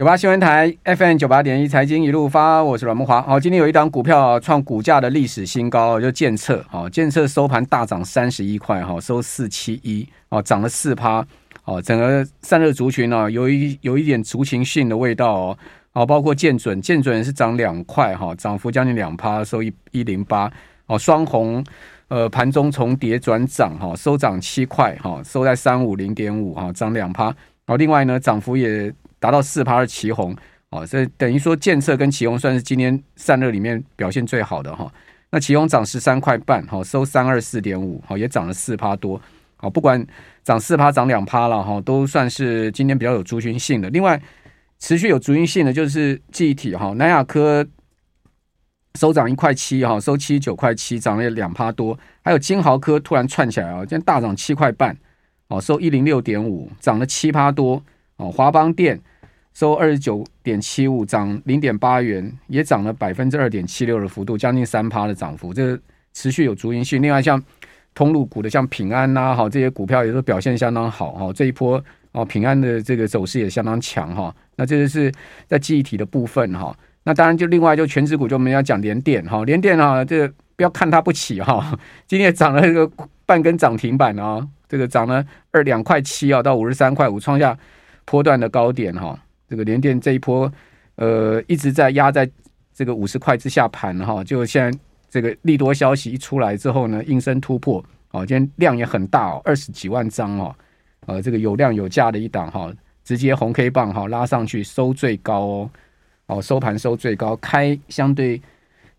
九八新闻台 FM 九八点一财经一路发，我是阮慕华。好，今天有一档股票创股价的历史新高，就建策。好，建策收盘大涨三十一块，哈，收四七一，哦，涨了四趴。哦，整个散热族群呢，有一有一点族群性的味道哦。哦，包括建准，建准是涨两块，哈，涨幅将近两趴，收一一零八。哦，双红，呃，盘中重叠转涨，哈，收涨七块，哈，收在三五零点五，哈，涨两趴。哦，另外呢，涨幅也。达到四趴的奇鋐哦，所以等于说建策跟奇鋐算是今天散热里面表现最好的哈。那奇鋐涨十三块半，哈，收三二四点五，哈，也涨了四趴多，好，不管涨四趴涨两趴了哈，都算是今天比较有族群性的。另外，持续有族群性的就是记忆体哈，南亚科收涨一块七哈，收七九块七，涨了两趴多。还有金豪科突然窜起来啊，今天大涨七块半，哦，收一零六点五，涨了七趴多。哦，华邦电。收二十九点七五，涨零点八元，也涨了百分之二点七六的幅度，将近三趴的涨幅，这持续有足音讯。另外，像通路股的，像平安呐，哈，这些股票也都表现相当好，哈，这一波哦，平安的这个走势也相当强，哈。那这就是在记忆体的部分，哈。那当然，就另外就权值股，就我们要讲联电，哈，联电啊，这个不要看它不起，哈，今天涨了一个半根涨停板啊，这个涨了二两块七啊，到五十三块五，创下波段的高点，哈。这个联电这一波，呃，一直在压在这个五十块之下盘哈，就现在这个利多消息一出来之后呢，应声突破，哦，今天量也很大哦，二十几万张哦，呃，这个有量有价的一档哈，直接红 K 棒哈拉上去收最高哦，哦，收盘收最高，开相对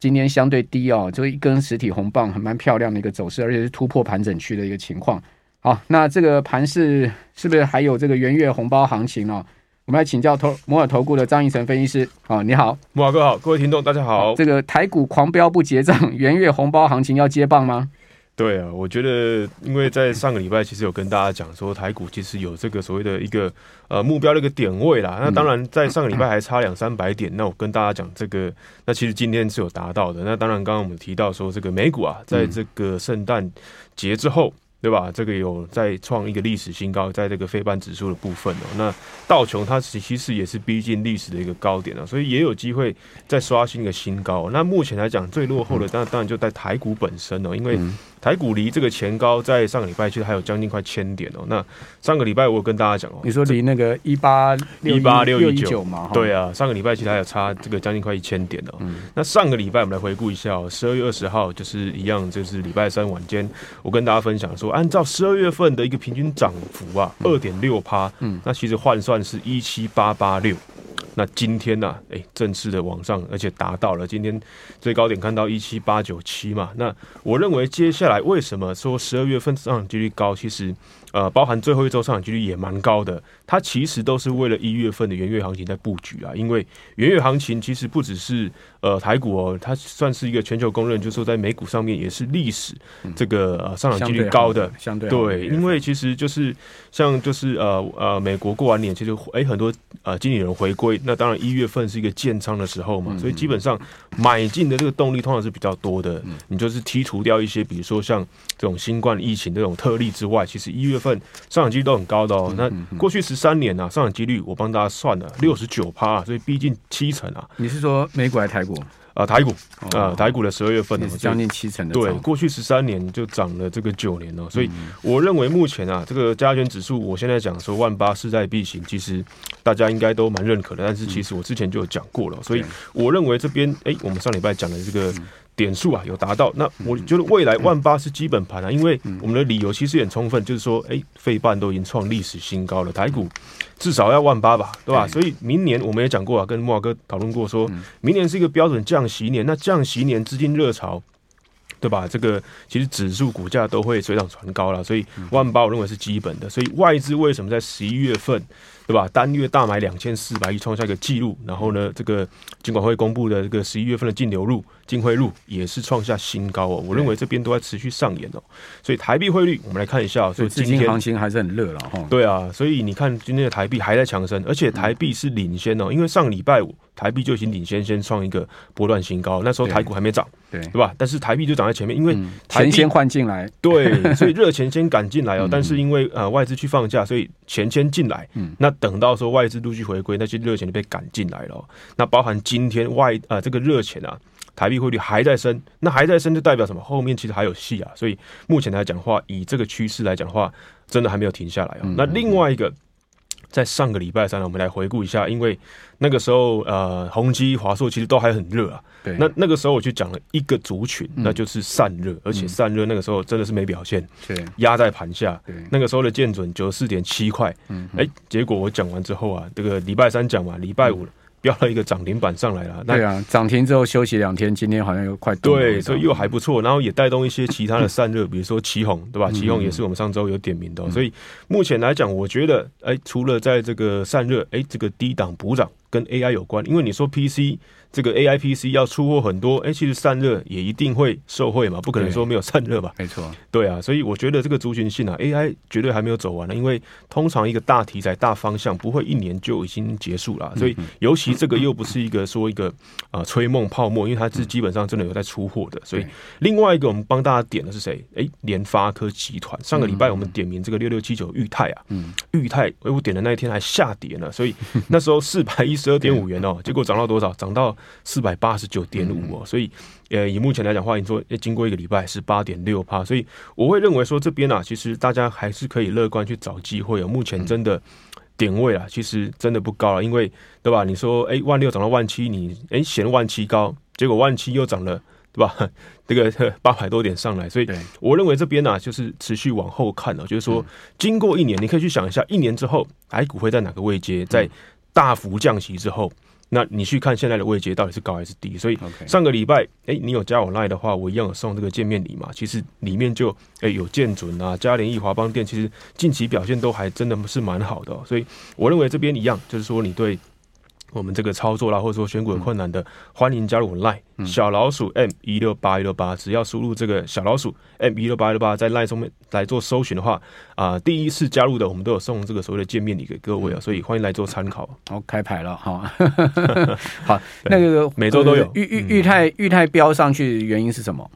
今天相对低哦，就一根实体红棒，还蛮漂亮的一个走势，而且是突破盘整区的一个情况。好，那这个盘市是不是还有这个元月红包行情哦？我们来请教投摩尔投顾的张义成分析师哦，你好，摩尔哥好，各位听众大家好。这个台股狂飙不结账，元月红包行情要接棒吗？对啊，我觉得因为在上个礼拜其实有跟大家讲说，台股其实有这个所谓的一个呃目标的一个点位啦。那当然在上个礼拜还差两三百点，那我跟大家讲这个，那其实今天是有达到的。那当然刚刚我们提到说这个美股啊，在这个圣诞节之后。对吧？这个有在创一个历史新高，在这个非半指数的部分哦。那道琼它其实也是逼近历史的一个高点了，所以也有机会再刷新一个新高。那目前来讲，最落后的当当然就在台股本身哦，因为。台股离这个前高在上个礼拜其实还有将近快千点哦。那上个礼拜我有跟大家讲哦，你说离那个一八一八六一九嘛？对啊，上个礼拜其实还有差这个将近快一千点哦。那上个礼拜我们来回顾一下哦，十二月二十号就是一样，就是礼拜三晚间，我跟大家分享说，按照十二月份的一个平均涨幅啊，二点六趴，嗯，那其实换算是一七八八六。那今天呢、啊？诶，正式的往上，而且达到了今天最高点，看到一七八九七嘛。那我认为接下来为什么说十二月份上涨几率高？其实。呃，包含最后一周上涨几率也蛮高的，它其实都是为了一月份的元月行情在布局啊。因为元月行情其实不只是呃台股哦，它算是一个全球公认，就是说在美股上面也是历史这个呃上涨几率高的。相对对，因为其实就是像就是呃呃美国过完年，其实哎很多呃经理人回归，那当然一月份是一个建仓的时候嘛，所以基本上买进的这个动力通常是比较多的。你就是剔除掉一些，比如说像这种新冠疫情这种特例之外，其实一月。份上涨几率都很高的哦。那过去十三年啊，上涨几率我帮大家算了六十九趴，所以逼近七成啊。你是说美股还是台股？啊、呃，台股啊、呃，台股的十二月份的将近七成的。对，过去十三年就涨了这个九年了。所以我认为目前啊，这个加权指数，我现在讲说万八势在必行，其实大家应该都蛮认可的。但是其实我之前就有讲过了，所以我认为这边哎，我们上礼拜讲的这个。点数啊有达到，那我觉得未来万八是基本盘啊，因为我们的理由其实也很充分，就是说，哎，费半都已经创历史新高了，台股至少要万八吧，对吧？所以明年我们也讲过啊，跟慕驊哥讨论过，说明年是一个标准降息年，那降息年资金热潮，对吧？这个其实指数股价都会水涨船高了，所以万八我认为是基本的，所以外资为什么在十一月份？对吧？单月大买两千四百亿，创下一个纪录。然后呢，这个金管会公布的这个十一月份的净流入、净汇入也是创下新高哦。我认为这边都在持续上演哦。所以台币汇率，我们来看一下。所以今天行情还是很热了哈。对啊，所以你看今天的台币还在强升，而且台币是领先哦。因为上礼拜五台币就已经领先，先创一个波段新高。那时候台股还没涨，对对吧？但是台币就涨在前面，因为钱先换进来，对，所以热钱先赶进来哦。但是因为呃外资去放假，所以钱先进来，嗯，那。等到说外资陆续回归，那些热钱就被赶进来了。那包含今天外啊、这个热钱啊，台币汇率还在升，那还在升就代表什么？后面其实还有戏啊。所以目前来讲话，以这个趋势来讲话，真的还没有停下来啊。那另外一个。在上个礼拜三呢，我们来回顾一下，因为那个时候呃，宏基、华硕其实都还很热啊。对。那那个时候我就讲了一个族群，嗯、那就是散热，而且散热那个时候真的是没表现，对，压在盘下。对。那个时候的见准九十四点七块，嗯，哎，结果我讲完之后啊，这个礼拜三讲完，礼拜五。嗯飙了一个涨停板上来了，对啊，涨停之后休息两天，今天好像又快对，所以又还不错，然后也带动一些其他的散热，比如说旗宏，对吧？旗宏也是我们上周有点名的，所以目前来讲，我觉得，哎，除了在这个散热，哎，这个低档补涨跟 AI 有关，因为你说 PC。这个 A I P C 要出货很多，哎，其实散热也一定会受惠嘛，不可能说没有散热吧？没错，对啊，所以我觉得这个族群性啊，A I 绝对还没有走完呢，因为通常一个大题材、大方向不会一年就已经结束了，所以尤其这个又不是一个说一个啊吹梦泡沫，因为它是基本上真的有在出货的，所以另外一个我们帮大家点的是谁？哎，联发科集团，上个礼拜我们点名这个六六七九裕泰啊，嗯，裕泰，哎，我点的那一天还下跌呢，所以那时候四百一十二点五元哦，结果涨到多少？涨到四百八十九点五哦，所以呃，以目前来讲的话，你说要经过一个礼拜是八点六趴，所以我会认为说这边啊，其实大家还是可以乐观去找机会哦。目前真的点位啊，其实真的不高了，因为对吧？你说哎，万六涨到万七，你哎嫌万七高，结果万七又涨了，对吧？这个 八百多点上来，所以我认为这边呢、啊，就是持续往后看了，就是说经过一年，你可以去想一下，一年之后台股会在哪个位阶，在大幅降息之后。那你去看现在的位阶到底是高还是低？所以上个礼拜，哎，你有加我 Line 的话，我一样有送这个见面礼嘛。其实里面就哎有建准啊、嘉联益、华邦店，其实近期表现都还真的是蛮好的。所以我认为这边一样，就是说你对。我们这个操作啦，或者说选股有困难的，欢迎加入我们 Line 小老鼠 M 一六八一六八，只要输入这个小老鼠 M 一六八一六八，在 Line 上面来做搜寻的话，啊，第一次加入的我们都有送这个所谓的见面礼给各位啊，所以欢迎来做参考。好，开牌了哈，好，那个每周都有。玉玉玉泰玉泰标上去原因是什么？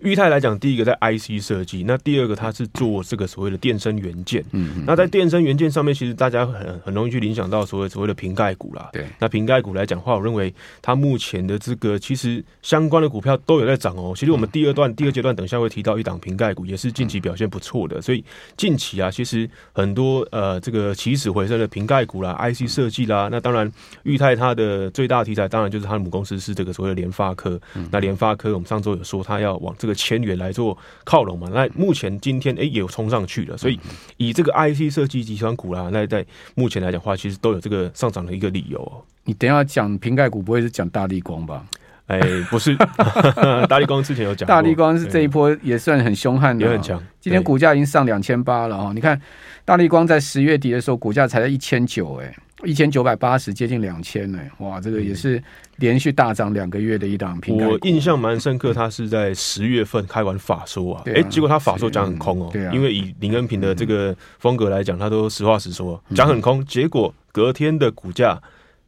钰太来讲，第一个在 IC 设计，那第二个它是做这个所谓的电声元件。嗯，嗯，那在电声元件上面，其实大家很很容易去联想到所谓所谓的瓶盖股啦。对，那瓶盖股来讲的话，我认为它目前的这个其实相关的股票都有在涨哦。其实我们第二段、第二阶段等下会提到一档瓶盖股，也是近期表现不错的。所以近期啊，其实很多呃这个起死回生的瓶盖股啦、IC 设计啦，那当然裕泰它的最大题材当然就是它的母公司是这个所谓的联发科。那联发科我们上周有说它要往这个千元来做靠拢嘛？那目前今天哎、欸、也有冲上去了，所以以这个 IC 设计集团股啦，那在目前来讲的话，其实都有这个上涨的一个理由哦。你等一下讲瓶盖股，不会是讲大力光吧？哎、欸，不是，大力光之前有讲，大力光是这一波也算很凶悍的，也很强。今天股价已经上两千八了哦，你看大力光在十月底的时候，股价才在一千九，哎。一千九百八十，接近两千呢，哇，这个也是连续大涨两个月的一档。我印象蛮深刻，他是在十月份开完法说啊，哎、啊欸，结果他法说讲很空哦、喔，对啊，因为以林恩平的这个风格来讲，他都实话实说，讲很空，结果隔天的股价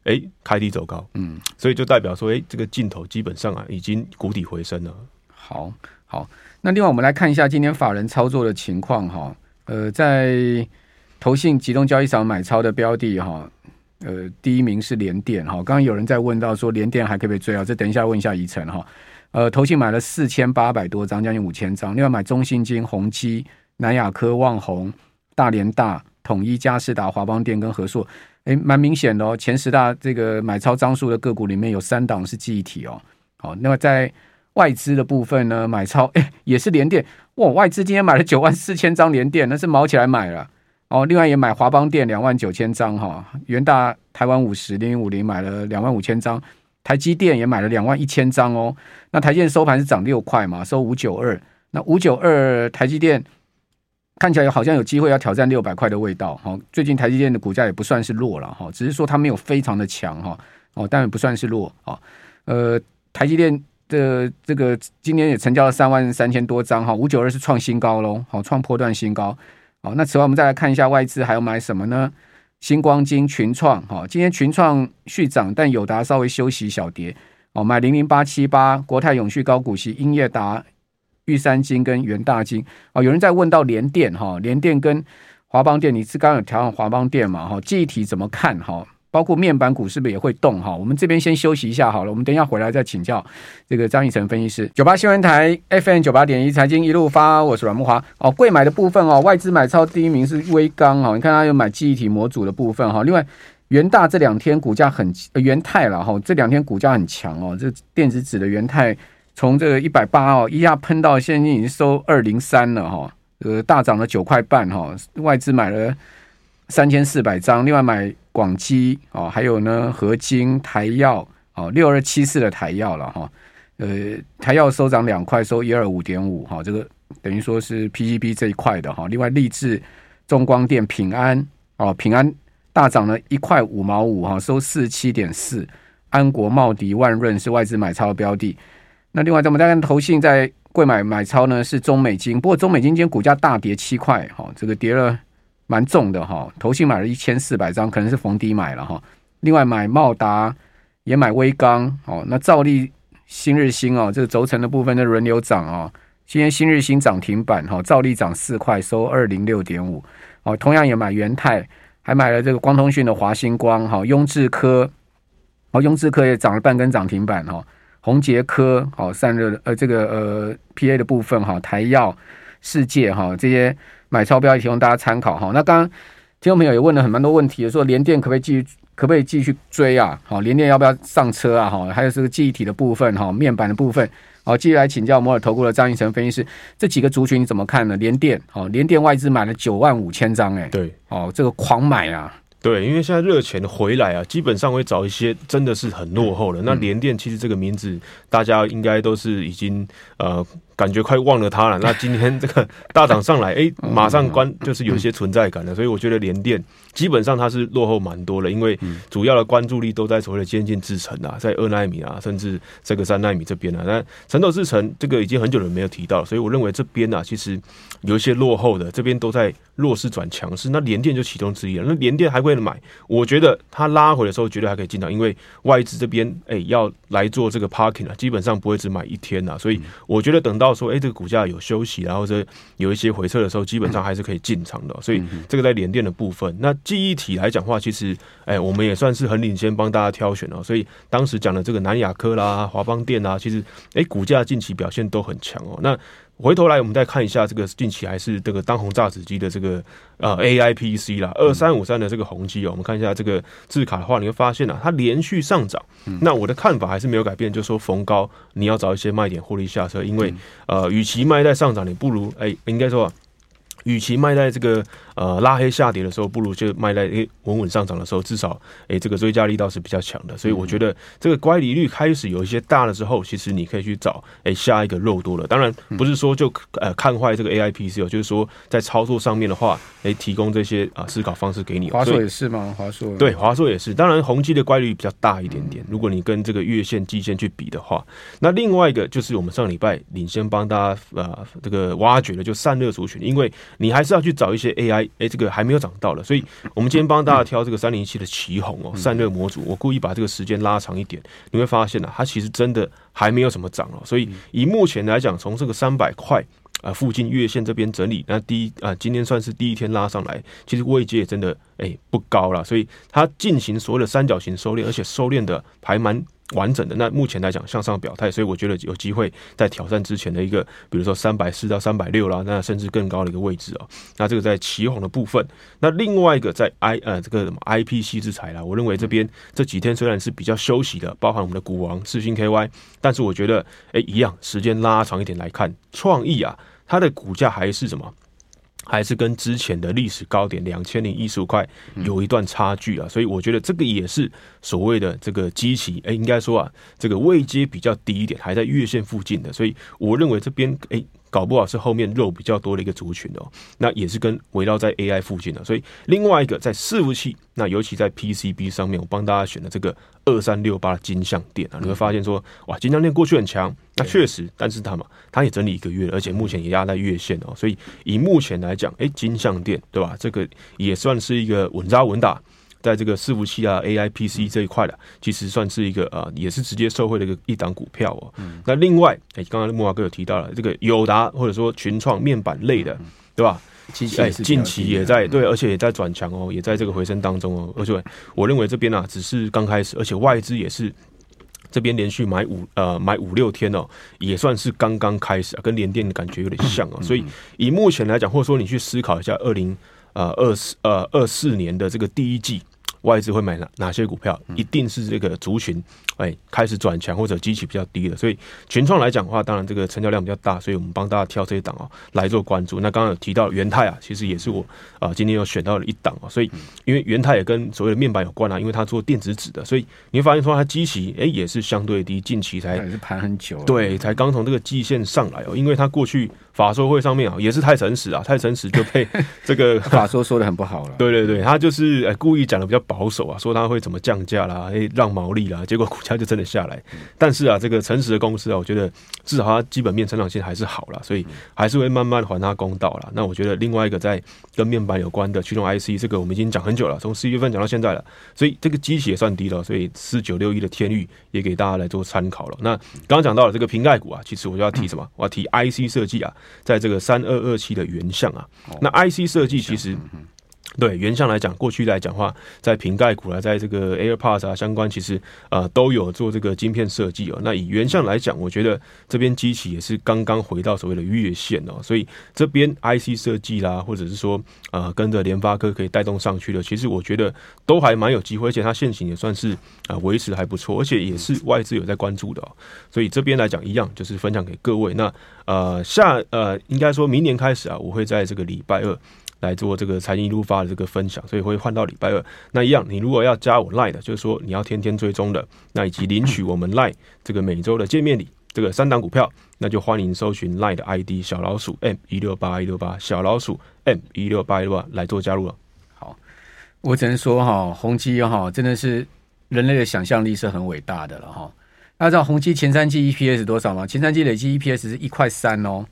哎、欸、开低走高，嗯，所以就代表说，哎、欸，这个劲头基本上啊已经谷底回升了。好，好，那另外我们来看一下今天法人操作的情况哈，呃，在投信集中交易场买超的标的哈。呃，第一名是联电哈，刚刚有人在问到说联电还可不可以追啊？这等一下问一下宜晨哈。呃，投信买了四千八百多张，将近五千张。另外买中信金、宏基、南亚科、旺宏、大连大、统一、嘉士达、华邦电跟和硕，哎，蛮明显的哦。前十大这个买超张数的个股里面有三档是记忆体哦。好，那么在外资的部分呢，买超哎也是联电哇，外资今天买了九万四千张联电，那是毛起来买了。哦，另外也买华邦电两万九千张哈，元大台湾五十零五零买了两万五千张，台积电也买了两万一千张哦。那台积电收盘是涨六块嘛，收五九二。那五九二台积电看起来好像有机会要挑战六百块的味道哈。最近台积电的股价也不算是弱了哈，只是说它没有非常的强哈哦，但也不算是弱啊。呃，台积电的这个今年也成交了三万三千多张哈，五九二是创新高喽，好创破段新高。好，那此外我们再来看一下外资还要买什么呢？星光金、群创，哈，今天群创续涨，但友达稍微休息小跌。哦，买零零八七八，国泰永续高股息，英业达、玉山金跟元大金。哦，有人在问到联电，哈，联电跟华邦电，你是刚刚有调上华邦电嘛？哈，记忆体怎么看？哈，包括面板股是不是也会动？哈，我们这边先休息一下好了，我们等一下回来再请教这个张义成分析师。九八新闻台 FM 九八点一财经一路发，我是阮木华。哦，贵买的部分哦，外资买超第一名是威刚哦，你看他有买记忆体模组的部分哈。另外，元大这两天股价很呃元泰了哈，这两天股价很强哦，这电子纸的元泰。从这个一百八哦，一下喷到现在已经收二零三了哈，呃，大涨了九块半哈，外资买了三千四百张，另外买广基哦，还有呢合金、台耀哦，六二七四的台耀了哈，呃，台耀收涨两块，收一二五点五哈，这个等于说是 PGB 这一块的哈，另外立志、中光电、平安哦，平安大涨了一块五毛五哈，收四七点四，安国、茂迪、万润是外资买超的标的。那另外，我们再看投信在贵买买超呢，是中美晶。不过中美晶今天股价大跌七块，哈，这个跌了蛮重的哈。投信买了一千四百张，可能是逢低买了哈。另外买茂达也买威刚，哦，那兆利、新日新哦，这个轴承的部分的轮流涨哦。今天新日新涨停板哈，兆利涨四块，收二零六点五。哦，同样也买元泰，还买了这个光通讯的华星光，哈，雍智科，哦，雍智科也涨了半根涨停板哈。宏捷科好散热呃这个呃 P A 的部分哈，台耀世界哈这些买超标也提供大家参考哈。那刚刚听众朋友也问了很蛮多问题，说联电可不可以继续可不可以继续追啊？好，联电要不要上车啊？哈，还有这个记忆体的部分哈，面板的部分好，继续来请教摩尔投顾的张义成分析师，这几个族群你怎么看呢？联电好，联电外资买了九万五千张哎，对，哦这个狂买啊。对，因为现在热钱回来啊，基本上会找一些真的是很落后的。那联电其实这个名字，大家应该都是已经呃。感觉快忘了它了。那今天这个大涨上来，哎、欸，马上关就是有一些存在感了。所以我觉得联电基本上它是落后蛮多了，因为主要的关注力都在所谓的先进制程啊，在二纳米啊，甚至这个三纳米这边啊。那成熟制程这个已经很久了没有提到，所以我认为这边啊，其实有一些落后的，这边都在弱势转强势。那联电就其中之一了。那联电还会买，我觉得它拉回的时候绝对还可以进场，因为外资这边哎、欸、要来做这个 parking 啊，基本上不会只买一天啊。所以我觉得等到。说，哎、欸，这个股价有休息，然后这有一些回撤的时候，基本上还是可以进场的。所以这个在联电的部分，那记忆体来讲的话，其实，哎、欸，我们也算是很领先，帮大家挑选了。所以当时讲的这个南亚科啦、华邦电啊，其实，哎、欸，股价近期表现都很强哦。那回头来，我们再看一下这个近期还是这个当红炸子鸡的这个呃 AIPC 啦，二三五三的这个宏碁哦，我们看一下这个字卡的话，你会发现啊，它连续上涨。那我的看法还是没有改变，就是说逢高你要找一些卖点获利下车，因为呃，与其卖在上涨，你不如哎、欸，应该说。与其卖在这个呃拉黑下跌的时候，不如就卖在诶稳稳上涨的时候，至少诶、欸、这个追加力道是比较强的。所以我觉得这个乖离率开始有一些大了之后，其实你可以去找诶、欸、下一个肉多了。当然不是说就呃看坏这个 AIPC 哦，就是说在操作上面的话，诶、欸、提供这些啊思考方式给你。华硕也是吗？华硕对，华硕也是。当然宏基的乖离率比较大一点点。如果你跟这个月线、季线去比的话，那另外一个就是我们上礼拜领先帮大家呃这个挖掘的就散热族群，因为。你还是要去找一些 AI，哎、欸，这个还没有涨到了，所以我们今天帮大家挑这个三零一七的旗红哦，散热模组，我故意把这个时间拉长一点，你会发现呢、啊，它其实真的还没有什么涨哦，所以以目前来讲，从这个三百块啊附近月线这边整理，那第一啊，今天算是第一天拉上来，其实位阶也真的哎、欸、不高了，所以它进行所有的三角形收敛，而且收敛的还蛮。完整的，那目前来讲向上表态，所以我觉得有机会在挑战之前的一个，比如说三百四到三百六啦，那甚至更高的一个位置哦。那这个在奇鋐的部分，那另外一个在 I 呃这个什么 IPC 之材啦，我认为这边这几天虽然是比较休息的，包含我们的股王四星 KY，但是我觉得哎、一样，时间拉长一点来看，创意啊它的股价还是什么？还是跟之前的历史高点两千零一十五块有一段差距啊，所以我觉得这个也是所谓的这个基期，哎，应该说啊，这个位阶比较低一点，还在月线附近的，所以我认为这边哎。搞不好是后面肉比较多的一个族群哦，那也是跟围绕在 AI 附近的，所以另外一个在伺服器，那尤其在 PCB 上面，我帮大家选的这个二三六八的金像电啊，你会发现说，哇，金像电过去很强，那确实，但是它嘛，它也整理一个月，而且目前也压在月线哦，所以以目前来讲，诶，金像电对吧？这个也算是一个稳扎稳打。在这个伺服器啊，AI PC 这一块的，其实算是一个啊，也是直接受惠的一个一档股票哦。嗯、那另外，哎，刚刚木华哥有提到了这个友达或者说群创面板类的，对吧？哎，近期也在对，而且也在转强哦，也在这个回升当中哦。而且我认为这边啊，只是刚开始，而且外资也是这边连续买五呃买五六天哦，也算是刚刚开始啊，跟联电的感觉有点像哦。所以以目前来讲，或者说你去思考一下二零呃二四呃二四年的这个第一季。外资会买哪哪些股票？一定是这个族群，哎，开始转强或者基期比较低的。所以群创来讲的话，当然这个成交量比较大，所以我们帮大家挑这一档哦来做关注。那刚刚有提到元泰啊，其实也是我啊今天又选到了一档啊。所以因为元泰也跟所谓的面板有关啊，因为它做电子纸的，所以你会发现说它基期哎也是相对低，近期才也是盘很久，对，才刚从这个季线上来哦，因为它过去。法说会上面啊，也是太诚实啊，太诚实就被这个 法说说的很不好了。对 对对，他就是呃故意讲的比较保守啊，说他会怎么降价啦，诶让毛利啦，结果股价就真的下来。但是啊，这个诚实的公司啊，我觉得至少它基本面成长性还是好啦，所以还是会慢慢还他公道啦。那我觉得另外一个在跟面板有关的驱动 IC，这个我们已经讲很久了，从十一月份讲到现在了，所以这个基期也算低了，所以四九六一的天域也给大家来做参考了。那刚刚讲到了这个瓶盖股啊，其实我就要提什么？我要提 IC 设计啊。在这个三二二七的原相啊，那 IC 设计其实。对原相来讲，过去来讲的话，在瓶盖股啊，在这个 AirPods 啊相关，其实呃都有做这个晶片设计哦。那以原相来讲，我觉得这边机器也是刚刚回到所谓的月线哦，所以这边 IC 设计啦，或者是说呃跟着联发科可以带动上去的，其实我觉得都还蛮有机会，而且它现行也算是啊维持还不错，而且也是外资有在关注的哦。所以这边来讲一样，就是分享给各位。那呃下呃应该说明年开始啊，我会在这个礼拜二。来做这个财经一路发的这个分享，所以会换到礼拜二。那一样，你如果要加我 Line 的，就是说你要天天追踪的，那以及领取我们 Line 这个每周的见面礼，这个三档股票，那就欢迎搜寻 Line 的 ID 小老鼠 M 一六八一六八小老鼠 M 一六八一六八来做加入了。好，我只能说哈，宏基哈真的是人类的想象力是很伟大的了哈。大家知道宏基前三季 EPS 多少吗？前三季累计 EPS 是一块三哦。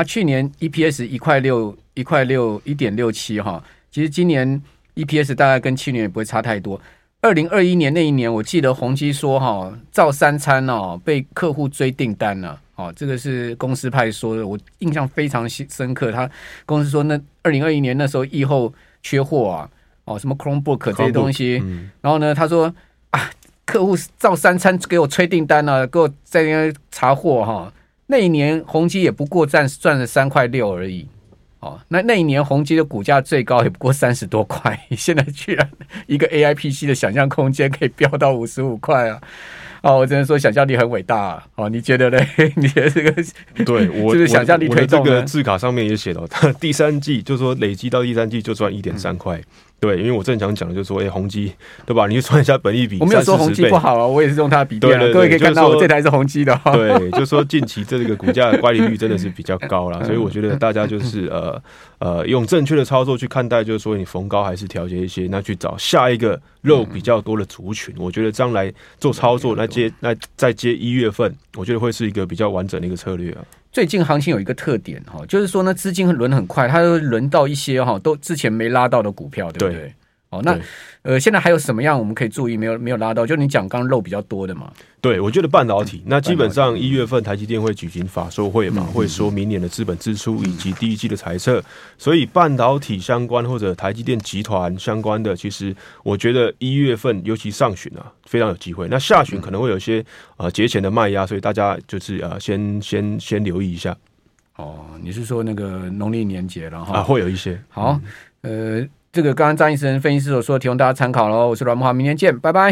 啊，去年 EPS 一块六，一块六，一点六七哈。其实今年 EPS 大概跟去年也不会差太多。二零二一年那一年，我记得宏基说哈，造三餐哦，被客户追订单了。哦，这个是公司派说的，我印象非常深刻。他公司说，那二零二一年那时候疫后缺货啊，哦，什么 Chromebook 这些东西。嗯、然后呢，他说啊，客户造三餐给我催订单了，给我在那边查货哈。那一年宏基也不过赚赚了三块六而已，哦，那那一年宏基的股价最高也不过三十多块，现在居然一个 A I P C 的想象空间可以飙到五十五块啊！哦，我只能说想象力很伟大啊！哦，你觉得嘞？你觉得这个对我就 是想象力推动？这个字卡上面也写了，他第三季就说累积到第三季就赚一点三块。嗯对，因为我正想讲的就是说，哎，宏基，对吧？你就算一下本益比，我没有说宏基不好啊，我也是用它的笔电。对对对，各位可以看到，我这台是宏基的。对，就是说近期这个股价的乖离率真的是比较高了，所以我觉得大家就是呃呃，用正确的操作去看待，就是说你逢高还是调节一些，那去找下一个肉比较多的族群。我觉得这样来做操作，那接那再接一月份，我觉得会是一个比较完整的一个策略啊。最近行情有一个特点哈，就是说呢，资金轮很快，它轮到一些哈都之前没拉到的股票，对不对？哦，那呃，现在还有什么样我们可以注意？没有没有拉到，就你讲刚漏比较多的嘛。对，我觉得半导体，那基本上一月份台积电会举行法说会嘛，会说明年的资本支出以及第一季的财测，所以半导体相关或者台积电集团相关的，其实我觉得一月份尤其上旬啊，非常有机会。那下旬可能会有一些呃节前的卖压，所以大家就是呃先先先留意一下。哦，你是说那个农历年节了哈？啊，会有一些。好，呃。这个刚刚张医生分析师所说，提供大家参考喽。我是阮慕华，明天见，拜拜。